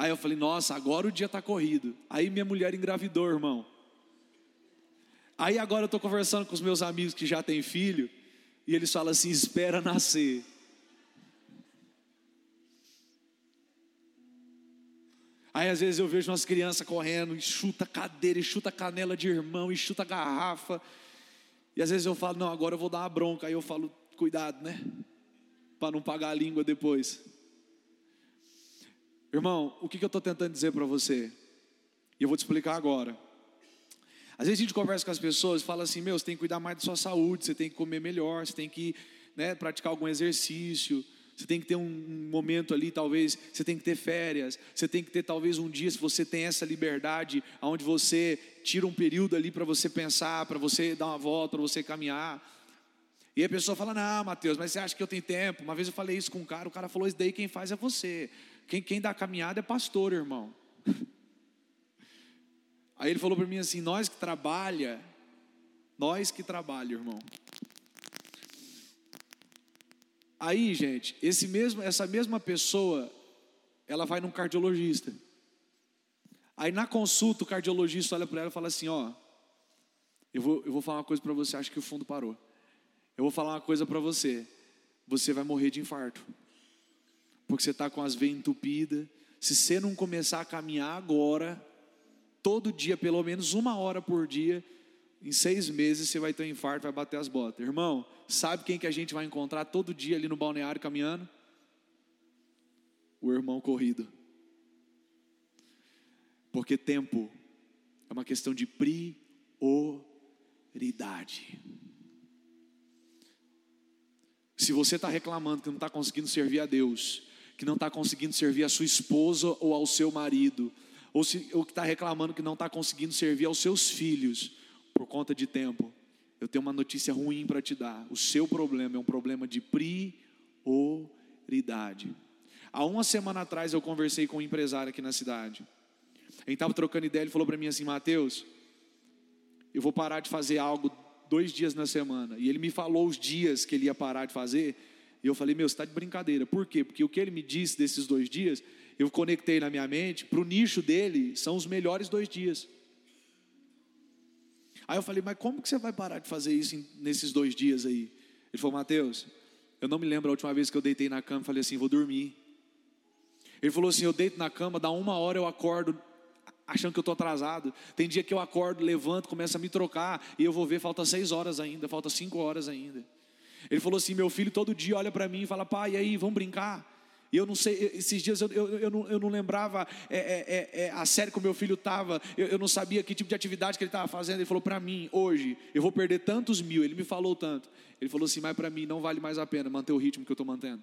Aí eu falei, nossa, agora o dia está corrido. Aí minha mulher engravidou, irmão. Aí agora eu estou conversando com os meus amigos que já têm filho, e eles falam assim: espera nascer. Aí às vezes eu vejo umas crianças correndo, e chuta cadeira, e chuta canela de irmão, e chuta garrafa. E às vezes eu falo, não, agora eu vou dar uma bronca. Aí eu falo, cuidado, né? Para não pagar a língua depois. Irmão, o que, eu estou tentando dizer para você? E eu vou te explicar agora. Às vezes a gente conversa com as pessoas e fala assim: meu, você tem que cuidar mais da sua saúde, você tem que comer melhor, você tem que né, praticar algum exercício, você tem que ter um momento ali, talvez, você tem que ter férias, você tem que ter talvez um dia, se você tem essa liberdade, onde você tira um período ali para você pensar, para você dar uma volta, para você caminhar. E a pessoa fala: Não, Mateus, mas você acha que eu tenho tempo? Uma vez eu falei isso com um cara, o cara falou: Isso daí quem faz é você. Quem, quem dá caminhada é pastor, irmão. Aí ele falou para mim assim: Nós que trabalha, nós que trabalha, irmão. Aí, gente, esse mesmo, essa mesma pessoa, ela vai num cardiologista. Aí na consulta o cardiologista olha para ela e fala assim: Ó, eu vou, eu vou falar uma coisa para você, acho que o fundo parou. Eu vou falar uma coisa para você, você vai morrer de infarto porque você está com as veias entupidas. Se você não começar a caminhar agora, todo dia, pelo menos uma hora por dia, em seis meses você vai ter um infarto, vai bater as botas. Irmão, sabe quem que a gente vai encontrar todo dia ali no balneário caminhando? O irmão corrido. Porque tempo é uma questão de prioridade. Se você está reclamando que não está conseguindo servir a Deus, que não está conseguindo servir a sua esposa ou ao seu marido, ou, se, ou que está reclamando que não está conseguindo servir aos seus filhos por conta de tempo, eu tenho uma notícia ruim para te dar. O seu problema é um problema de prioridade. Há uma semana atrás eu conversei com um empresário aqui na cidade. Ele estava trocando ideia, ele falou para mim assim, Mateus, eu vou parar de fazer algo dois dias na semana. E ele me falou os dias que ele ia parar de fazer. E eu falei, meu, você está de brincadeira. Por quê? Porque o que ele me disse desses dois dias, eu conectei na minha mente, para o nicho dele, são os melhores dois dias. Aí eu falei, mas como que você vai parar de fazer isso nesses dois dias aí? Ele falou, Mateus, eu não me lembro a última vez que eu deitei na cama e falei assim, vou dormir. Ele falou assim, eu deito na cama, dá uma hora eu acordo achando que eu estou atrasado. Tem dia que eu acordo, levanto, começo a me trocar e eu vou ver, falta seis horas ainda, falta cinco horas ainda. Ele falou assim: meu filho todo dia olha para mim e fala, pai, e aí, vamos brincar? E eu não sei, esses dias eu, eu, eu, não, eu não lembrava é, é, é, é a série que o meu filho estava, eu, eu, não sabia que tipo de atividade que ele estava fazendo. Ele falou para mim, hoje, eu vou perder tantos mil. Ele me falou tanto. Ele falou assim, mas para mim não vale mais a pena manter o ritmo que eu estou mantendo.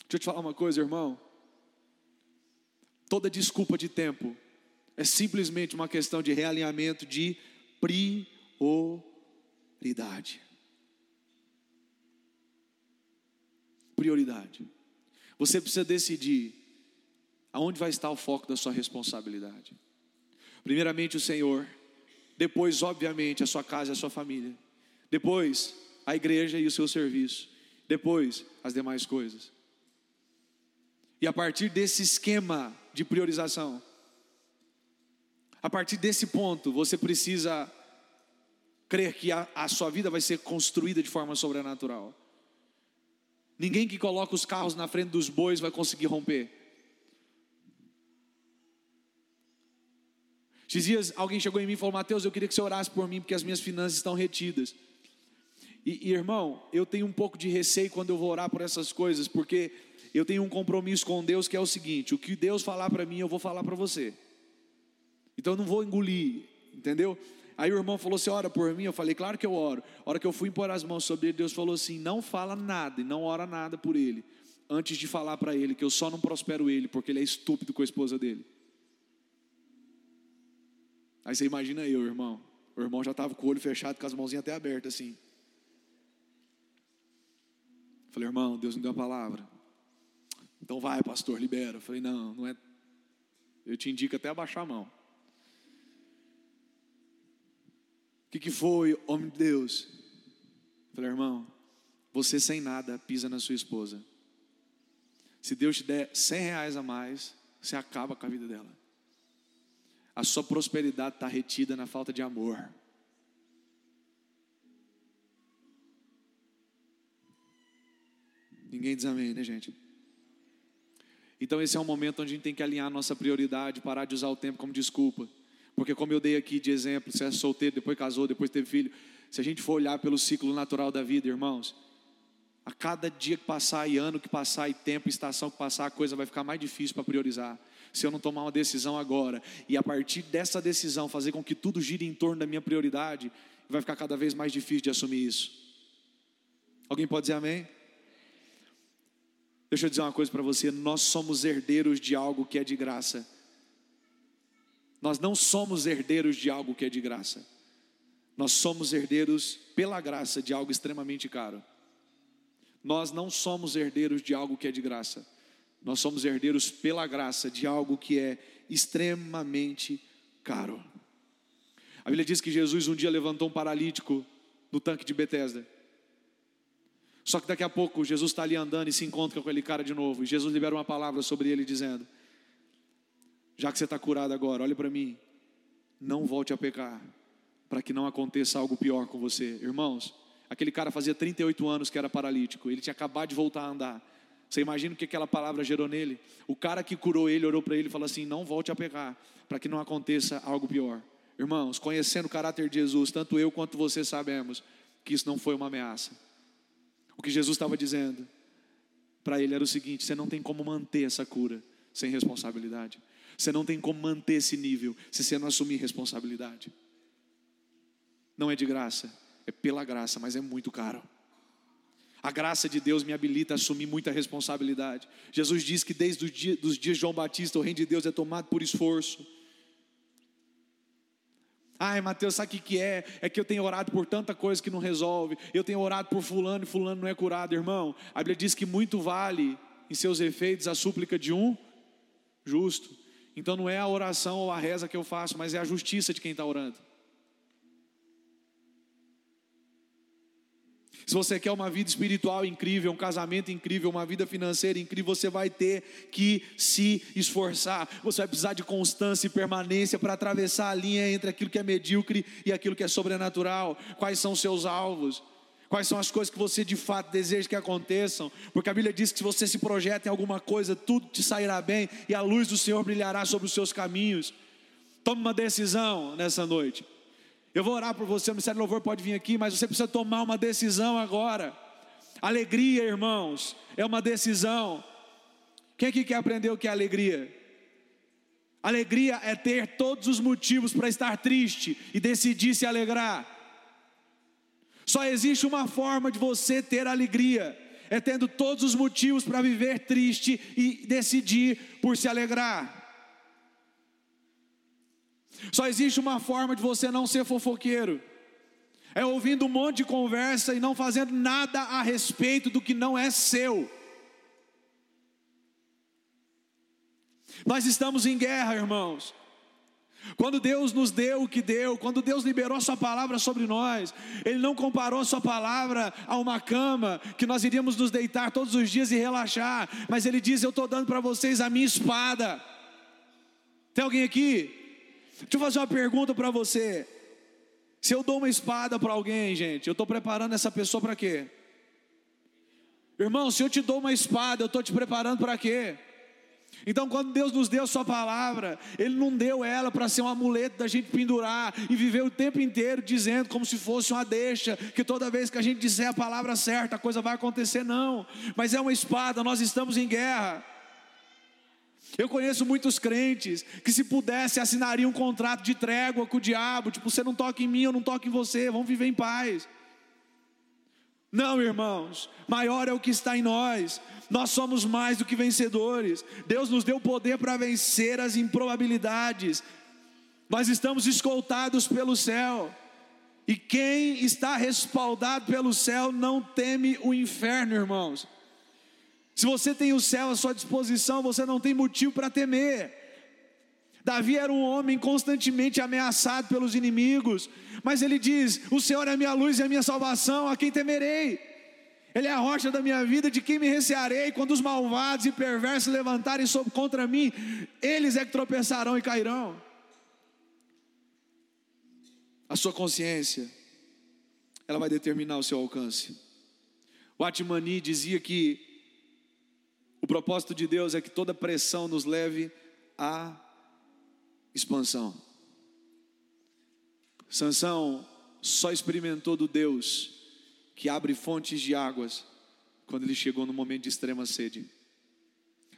Deixa eu te falar uma coisa, irmão. Toda desculpa de tempo é simplesmente uma questão de realinhamento de prioridade. Prioridade. Você precisa decidir aonde vai estar o foco da sua responsabilidade. Primeiramente o Senhor, depois, obviamente, a sua casa e a sua família, depois a igreja e o seu serviço, depois as demais coisas. E a partir desse esquema de priorização, a partir desse ponto, você precisa crer que a, a sua vida vai ser construída de forma sobrenatural. Ninguém que coloca os carros na frente dos bois vai conseguir romper. Esses dias alguém chegou em mim e falou: Mateus, eu queria que você orasse por mim, porque as minhas finanças estão retidas. E, e, irmão, eu tenho um pouco de receio quando eu vou orar por essas coisas, porque eu tenho um compromisso com Deus que é o seguinte: o que Deus falar para mim, eu vou falar para você. Então eu não vou engolir, entendeu? Aí o irmão falou assim: ora por mim. Eu falei, claro que eu oro. A hora que eu fui impor as mãos sobre ele, Deus falou assim: não fala nada e não ora nada por ele, antes de falar para ele que eu só não prospero ele, porque ele é estúpido com a esposa dele. Aí você imagina eu, irmão. O irmão já estava com o olho fechado, com as mãozinhas até abertas assim. Falei, irmão, Deus me deu a palavra. Então vai, pastor, libera. Falei, não, não é. Eu te indico até abaixar a mão. O que, que foi, homem de Deus? Eu falei, irmão, você sem nada pisa na sua esposa. Se Deus te der 100 reais a mais, você acaba com a vida dela. A sua prosperidade está retida na falta de amor. Ninguém diz amém, né, gente? Então, esse é um momento onde a gente tem que alinhar a nossa prioridade, parar de usar o tempo como desculpa. Porque, como eu dei aqui de exemplo, você é solteiro, depois casou, depois teve filho. Se a gente for olhar pelo ciclo natural da vida, irmãos, a cada dia que passar, e ano que passar, e tempo, e estação que passar, a coisa vai ficar mais difícil para priorizar. Se eu não tomar uma decisão agora, e a partir dessa decisão fazer com que tudo gire em torno da minha prioridade, vai ficar cada vez mais difícil de assumir isso. Alguém pode dizer amém? Deixa eu dizer uma coisa para você: nós somos herdeiros de algo que é de graça. Nós não somos herdeiros de algo que é de graça. Nós somos herdeiros pela graça de algo extremamente caro. Nós não somos herdeiros de algo que é de graça. Nós somos herdeiros pela graça de algo que é extremamente caro. A Bíblia diz que Jesus um dia levantou um paralítico no tanque de Betesda. Só que daqui a pouco Jesus está ali andando e se encontra com aquele cara de novo. E Jesus libera uma palavra sobre ele dizendo: Já que você está curado agora, olhe para mim, não volte a pecar, para que não aconteça algo pior com você. Irmãos, aquele cara fazia 38 anos que era paralítico, ele tinha acabado de voltar a andar. Você imagina o que aquela palavra gerou nele? O cara que curou ele olhou para ele e falou assim: Não volte a pecar, para que não aconteça algo pior. Irmãos, conhecendo o caráter de Jesus, tanto eu quanto você sabemos que isso não foi uma ameaça. O que Jesus estava dizendo para ele era o seguinte: você não tem como manter essa cura sem responsabilidade. Você não tem como manter esse nível se você não assumir responsabilidade. Não é de graça, é pela graça, mas é muito caro. A graça de Deus me habilita a assumir muita responsabilidade. Jesus diz que desde os dias, dos dias de João Batista, o reino de Deus é tomado por esforço. Ai, Mateus, sabe o que, é? É que eu tenho orado por tanta coisa que não resolve. Eu tenho orado por fulano e fulano não é curado, irmão. A Bíblia diz que muito vale em seus efeitos a súplica de um justo. Então não é a oração ou a reza que eu faço, mas é a justiça de quem está orando. Se você quer uma vida espiritual incrível, um casamento incrível, uma vida financeira incrível, você vai ter que se esforçar. Você vai precisar de constância e permanência para atravessar a linha entre aquilo que é medíocre e aquilo que é sobrenatural. Quais são seus alvos? Quais são as coisas que você de fato deseja que aconteçam? Porque a Bíblia diz que se você se projeta em alguma coisa, tudo te sairá bem e a luz do Senhor brilhará sobre os seus caminhos. Tome uma decisão nessa noite. Eu vou orar por você, o Ministério Louvor pode vir aqui, mas você precisa tomar uma decisão agora. Alegria, irmãos, é uma decisão. Quem aqui quer aprender o que é alegria? Alegria é ter todos os motivos para estar triste e decidir se alegrar. Só existe uma forma de você ter alegria, é tendo todos os motivos para viver triste e decidir por se alegrar. Só existe uma forma de você não ser fofoqueiro. É ouvindo um monte de conversa e não fazendo nada a respeito do que não é seu. Nós estamos em guerra, irmãos. Quando Deus nos deu o que deu, quando Deus liberou a Sua palavra sobre nós, Ele não comparou a Sua palavra a uma cama que nós iríamos nos deitar todos os dias e relaxar, mas Ele diz: Eu estou dando para vocês a minha espada. Tem alguém aqui? Deixa eu fazer uma pergunta para você. Se eu dou uma espada para alguém, gente, eu estou preparando essa pessoa para quê? Irmão, se eu te dou uma espada, eu estou te preparando para quê? Então, quando Deus nos deu a Sua palavra, Ele não deu ela para ser um amuleto da gente pendurar e viver o tempo inteiro dizendo como se fosse uma deixa, que toda vez que a gente disser a palavra certa, a coisa vai acontecer, não. Mas é uma espada, nós estamos em guerra. Eu conheço muitos crentes que, se pudesse, assinariam um contrato de trégua com o diabo, tipo, você não toca em mim, eu não toco em você, vamos viver em paz. Não, irmãos, maior é o que está em nós, nós somos mais do que vencedores. Deus nos deu poder para vencer as improbabilidades. Nós estamos escoltados pelo céu. E quem está respaldado pelo céu não teme o inferno, irmãos. Se você tem o céu à sua disposição, você não tem motivo para temer. Davi era um homem constantemente ameaçado pelos inimigos, mas ele diz: O Senhor é minha luz e a minha salvação, a quem temerei? Ele é a rocha da minha vida, de quem me recearei? Quando os malvados e perversos levantarem contra mim, eles é que tropeçarão e cairão. A sua consciência, ela vai determinar o seu alcance. O Atmani dizia que o propósito de Deus é que toda pressão nos leve à expansão. Sansão só experimentou do Deus que abre fontes de águas quando ele chegou no momento de extrema sede.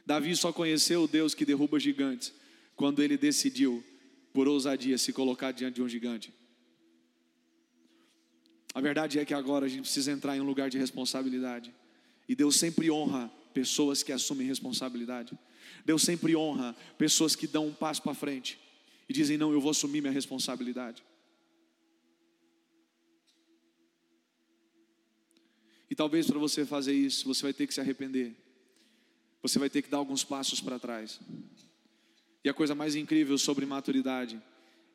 Davi só conheceu o Deus que derruba gigantes quando ele decidiu, por ousadia, se colocar diante de um gigante. A verdade é que agora a gente precisa entrar em um lugar de responsabilidade. E Deus sempre honra pessoas que assumem responsabilidade. Deus sempre honra pessoas que dão um passo para frente e dizem: Não, eu vou assumir minha responsabilidade. E talvez para você fazer isso, você vai ter que se arrepender. Você vai ter que dar alguns passos para trás. E a coisa mais incrível sobre maturidade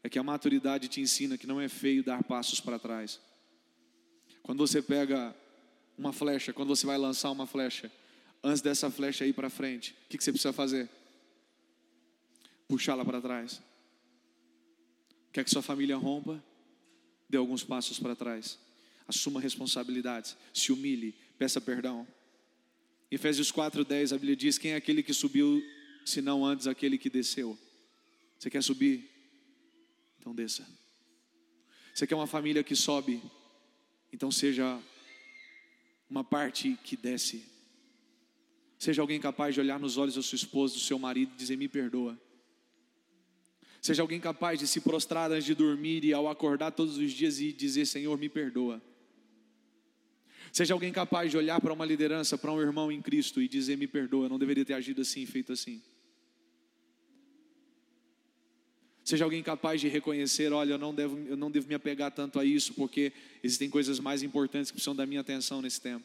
é que a maturidade te ensina que não é feio dar passos para trás. Quando você pega uma flecha, quando você vai lançar uma flecha, antes dessa flecha ir para frente, o que, que você precisa fazer? Puxá-la para trás. Quer que sua família rompa? Dê alguns passos para trás. Assuma responsabilidades. Se humilhe. Peça perdão. Efésios 4,10 a Bíblia diz: Quem é aquele que subiu, se não antes aquele que desceu? Você quer subir? Então desça. Você quer uma família que sobe? Então seja uma parte que desce. Seja alguém capaz de olhar nos olhos da sua esposa, do seu marido e dizer: Me perdoa. Seja alguém capaz de se prostrar antes de dormir e ao acordar todos os dias e dizer: Senhor, me perdoa. Seja alguém capaz de olhar para uma liderança, para um irmão em Cristo e dizer: Me perdoa, eu não deveria ter agido assim, feito assim. Seja alguém capaz de reconhecer: olha, eu não, devo, eu não devo me apegar tanto a isso, porque existem coisas mais importantes que precisam da minha atenção nesse tempo.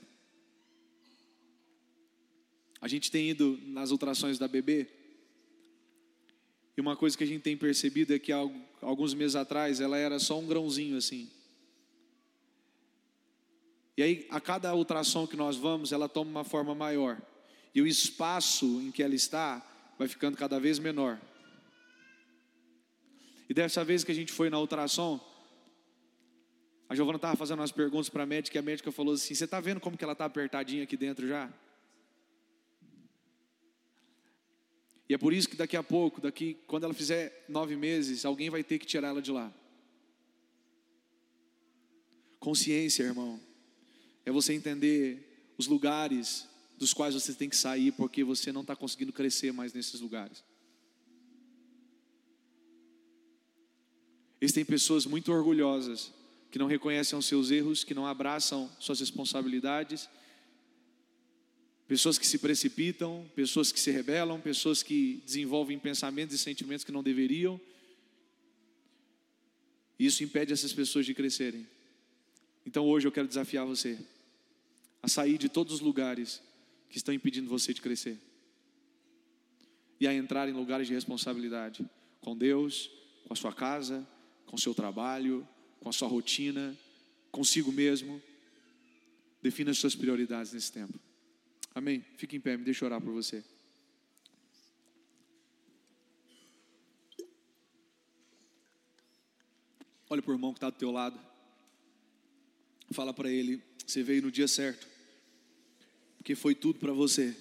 A gente tem ido nas ultrações da bebê, e uma coisa que a gente tem percebido é que alguns meses atrás ela era só um grãozinho assim. E aí, a cada ultrassom que nós vamos, ela toma uma forma maior. E o espaço em que ela está vai ficando cada vez menor. E dessa vez que a gente foi na ultrassom, a Giovana estava fazendo umas perguntas para a médica e a médica falou assim: Você está vendo como que ela está apertadinha aqui dentro já? E é por isso que daqui a pouco, daqui, quando ela fizer nove meses, alguém vai ter que tirar ela de lá. Consciência, irmão, é você entender os lugares dos quais você tem que sair, porque você não está conseguindo crescer mais nesses lugares. Existem pessoas muito orgulhosas que não reconhecem os seus erros, que não abraçam suas responsabilidades, pessoas que se precipitam, pessoas que se rebelam, pessoas que desenvolvem pensamentos e sentimentos que não deveriam. Isso impede essas pessoas de crescerem. Então hoje eu quero desafiar você a sair de todos os lugares que estão impedindo você de crescer e a entrar em lugares de responsabilidade com Deus, com a sua casa, com o seu trabalho, com a sua rotina, consigo mesmo. Defina as suas prioridades nesse tempo. Amém? Fique em pé, me deixa orar por você. Olha para o irmão que está do teu lado. Fala para ele: você veio no dia certo, porque foi tudo para você.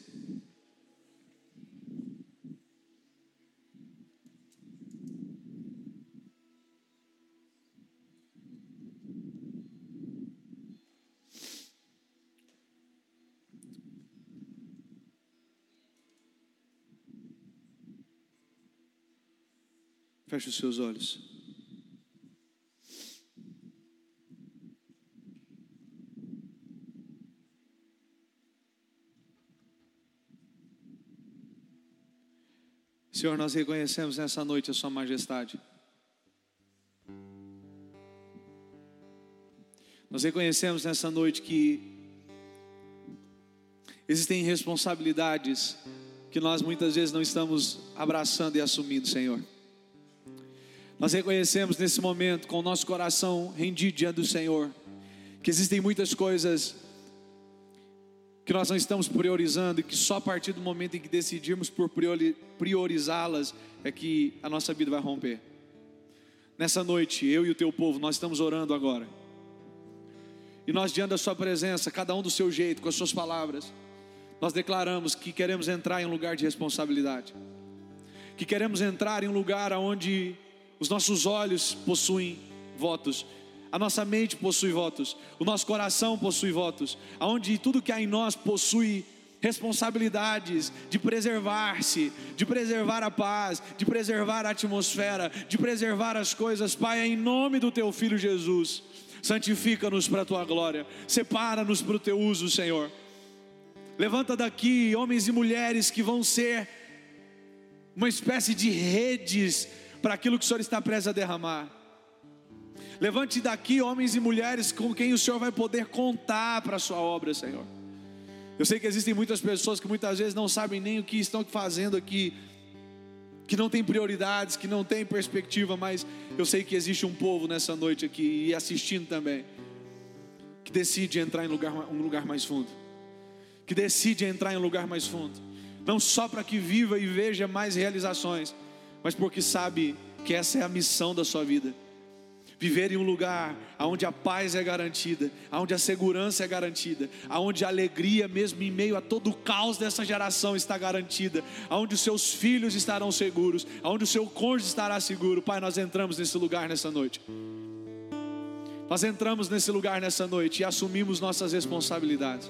Feche os seus olhos. Senhor, nós reconhecemos nessa noite a Sua majestade. Nós reconhecemos nessa noite que existem responsabilidades que nós muitas vezes não estamos abraçando e assumindo, Senhor. Nós reconhecemos nesse momento, com o nosso coração rendido diante do Senhor, que existem muitas coisas que nós não estamos priorizando e que só a partir do momento em que decidirmos por priorizá-las é que a nossa vida vai romper. Nessa noite, eu e o teu povo, nós estamos orando agora. E nós, diante da Sua presença, cada um do seu jeito, com as Suas palavras, nós declaramos que queremos entrar em um lugar de responsabilidade, que queremos entrar em um lugar onde os nossos olhos possuem votos, a nossa mente possui votos, o nosso coração possui votos, aonde tudo que há em nós possui responsabilidades de preservar-se, de preservar a paz, de preservar a atmosfera, de preservar as coisas, Pai, é em nome do Teu Filho Jesus santifica-nos para a tua glória, separa-nos para o teu uso, Senhor. Levanta daqui homens e mulheres que vão ser uma espécie de redes para aquilo que o Senhor está prestes a derramar. Levante daqui homens e mulheres com quem o Senhor vai poder contar para a sua obra, Senhor. Eu sei que existem muitas pessoas que muitas vezes não sabem nem o que estão fazendo aqui, que não tem prioridades, que não tem perspectiva, mas eu sei que existe um povo nessa noite aqui e assistindo também, que decide entrar em lugar, um lugar mais fundo, que decide entrar em um lugar mais fundo, não só para que viva e veja mais realizações, mas porque sabe que essa é a missão da sua vida viver em um lugar onde a paz é garantida, onde a segurança é garantida, onde a alegria, mesmo em meio a todo o caos dessa geração, está garantida, onde os seus filhos estarão seguros, onde o seu cônjuge estará seguro. Pai, nós entramos nesse lugar nessa noite. Nós entramos nesse lugar nessa noite e assumimos nossas responsabilidades.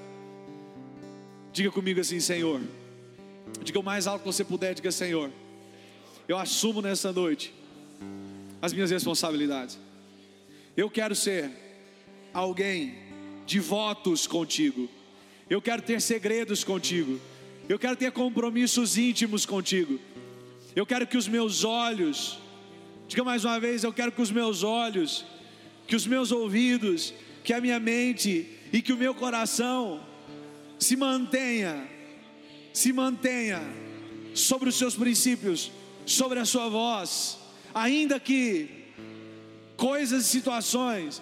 Diga comigo assim, Senhor. Diga o mais alto que você puder, diga, Senhor. Eu assumo nessa noite as minhas responsabilidades. Eu quero ser alguém de votos contigo. Eu quero ter segredos contigo. Eu quero ter compromissos íntimos contigo. Eu quero que os meus olhos, diga mais uma vez, eu quero que os meus olhos, que os meus ouvidos, que a minha mente e que o meu coração se mantenha, se mantenha sobre os seus princípios, sobre a sua voz, ainda que coisas e situações,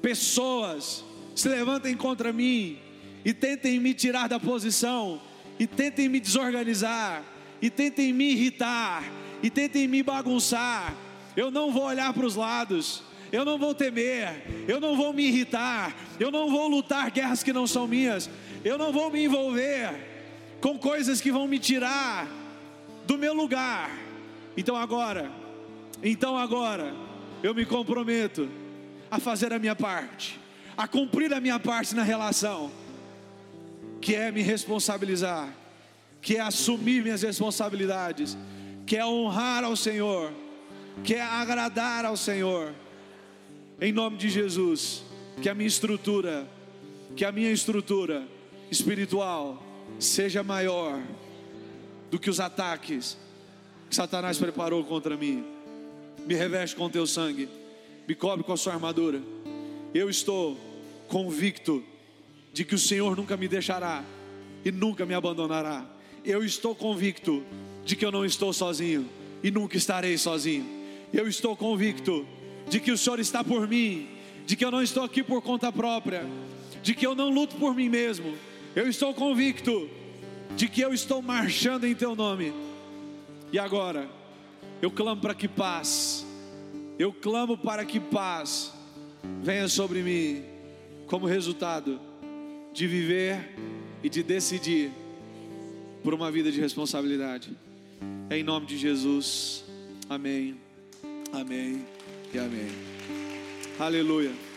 pessoas se levantem contra mim e tentem me tirar da posição, e tentem me desorganizar, e tentem me irritar, e tentem me bagunçar, eu não vou olhar para os lados, eu não vou temer, eu não vou me irritar, eu não vou lutar guerras que não são minhas, eu não vou me envolver com coisas que vão me tirar do meu lugar. Então agora, então agora, eu me comprometo a fazer a minha parte, a cumprir a minha parte na relação, que é me responsabilizar, que é assumir minhas responsabilidades, que é honrar ao Senhor, que é agradar ao Senhor. Em nome de Jesus, que a minha estrutura, que a minha estrutura espiritual seja maior do que os ataques que Satanás preparou contra mim me reveste com teu sangue, me cobre com a sua armadura. Eu estou convicto de que o Senhor nunca me deixará e nunca me abandonará. Eu estou convicto de que eu não estou sozinho e nunca estarei sozinho. Eu estou convicto de que o Senhor está por mim, de que eu não estou aqui por conta própria, de que eu não luto por mim mesmo. Eu estou convicto de que eu estou marchando em teu nome. E agora, eu clamo para que paz, eu clamo para que paz venha sobre mim, como resultado de viver e de decidir por uma vida de responsabilidade. Em nome de Jesus, amém, amém e amém. Aleluia.